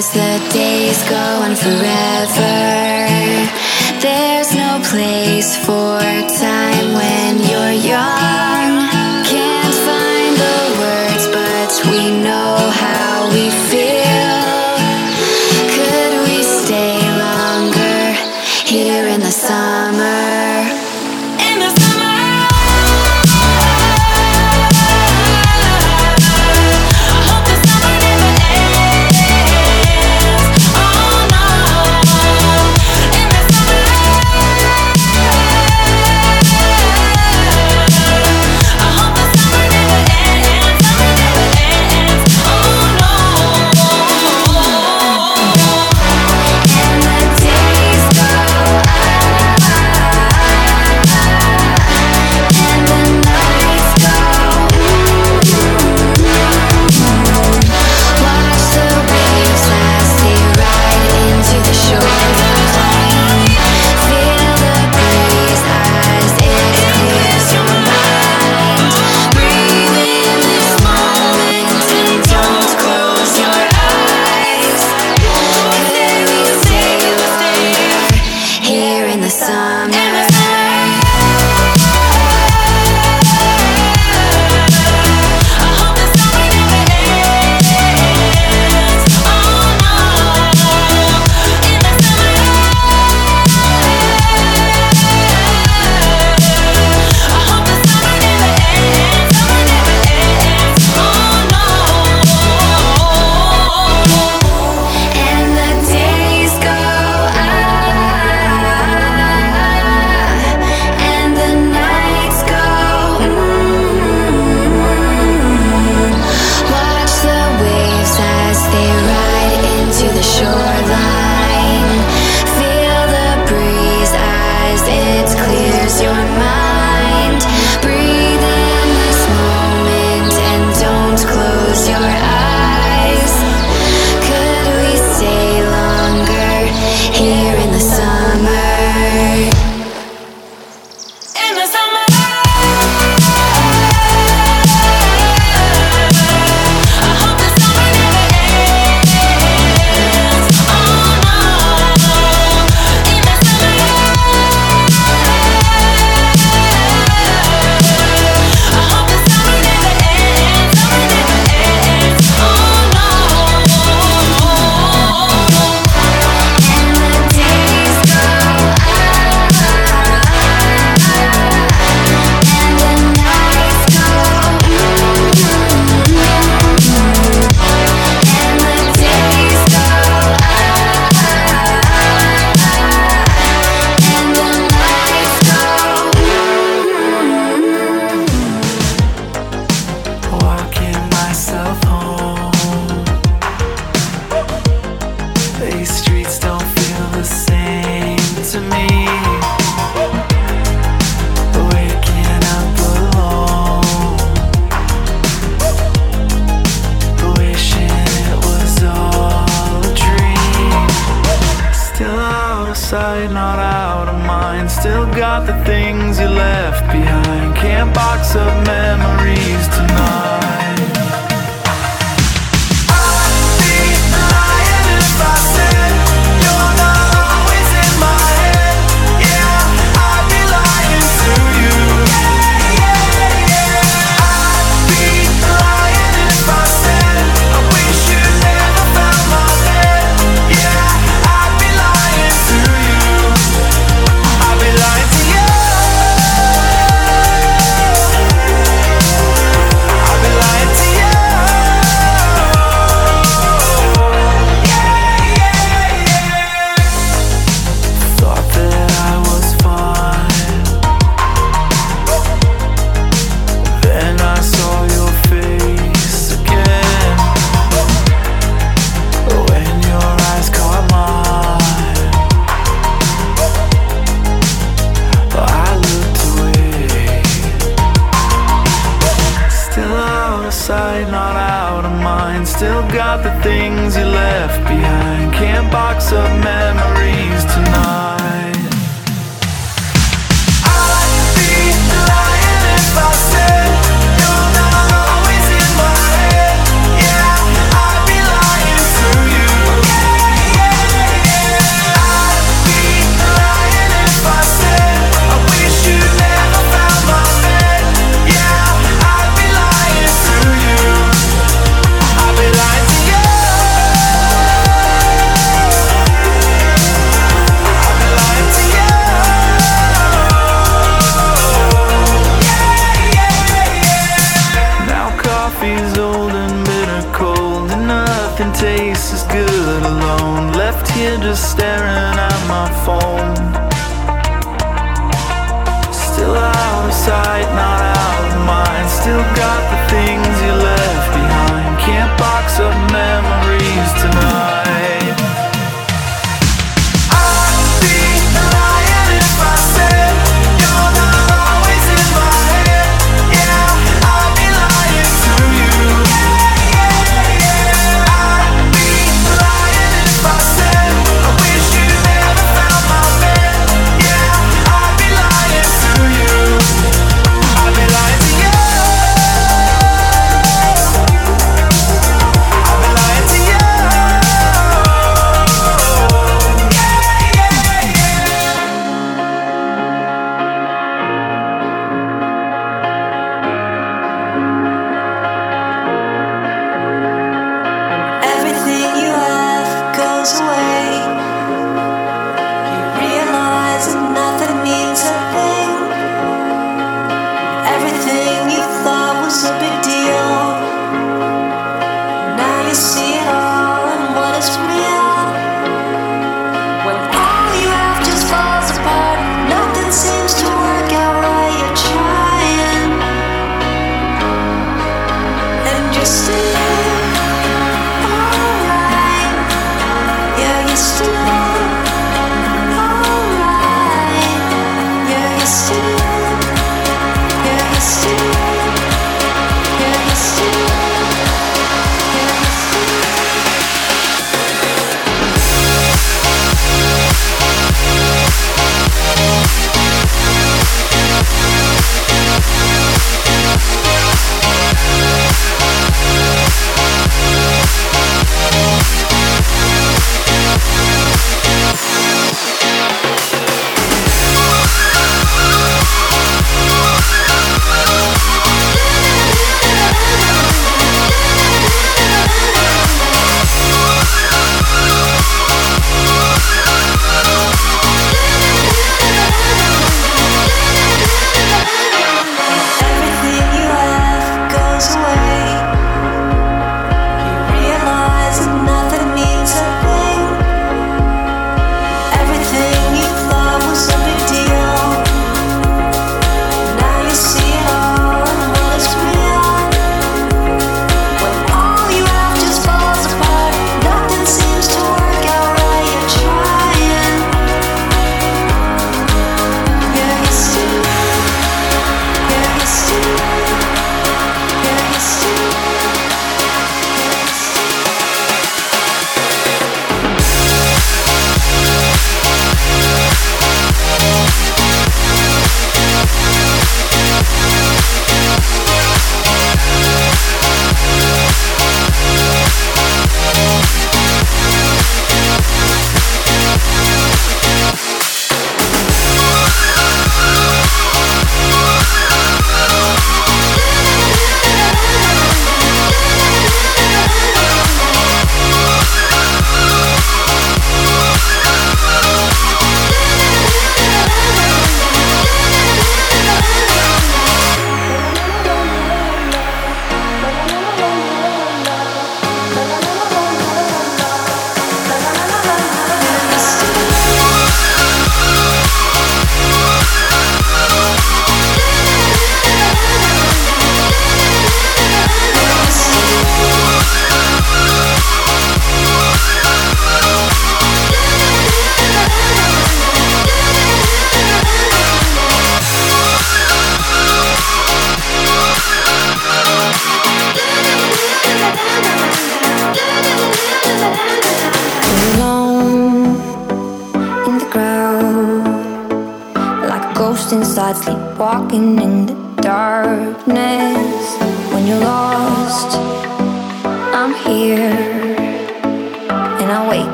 As the days go on forever, there's no place for time.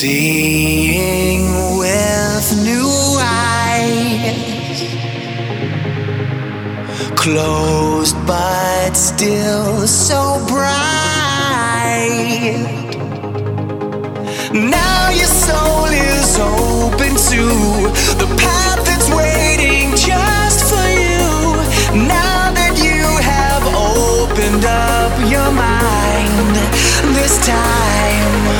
Seeing with new eyes, closed but still so bright. Now your soul is open to the path that's waiting just for you. Now that you have opened up your mind this time,